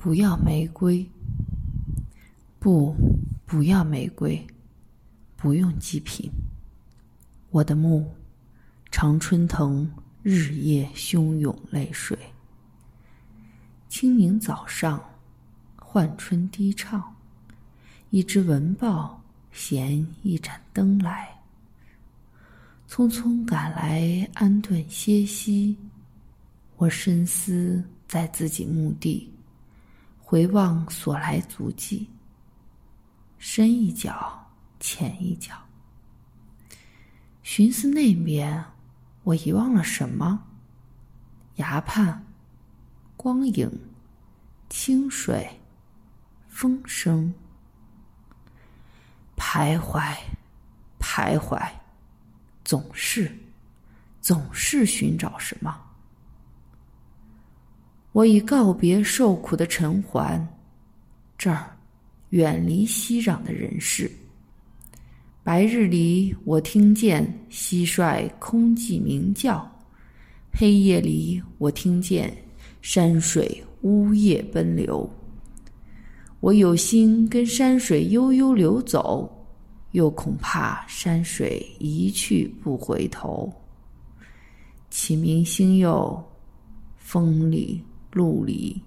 不要玫瑰，不，不要玫瑰，不用祭品。我的墓，常春藤日夜汹涌泪水。清明早上，唤春低唱，一只蚊报衔一盏灯来，匆匆赶来安顿歇息。我深思在自己墓地。回望所来足迹，深一脚浅一脚，寻思那边，我遗忘了什么？崖畔，光影，清水，风声，徘徊，徘徊，总是，总是寻找什么？我已告别受苦的尘寰，这儿远离熙攘的人世。白日里，我听见蟋蟀空寂鸣叫；黑夜里，我听见山水呜咽奔流。我有心跟山水悠悠流走，又恐怕山水一去不回头。启明星佑，风里。陆离，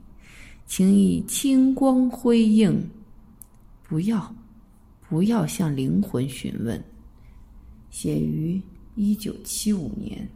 请以清光辉映。不要，不要向灵魂询问。写于一九七五年。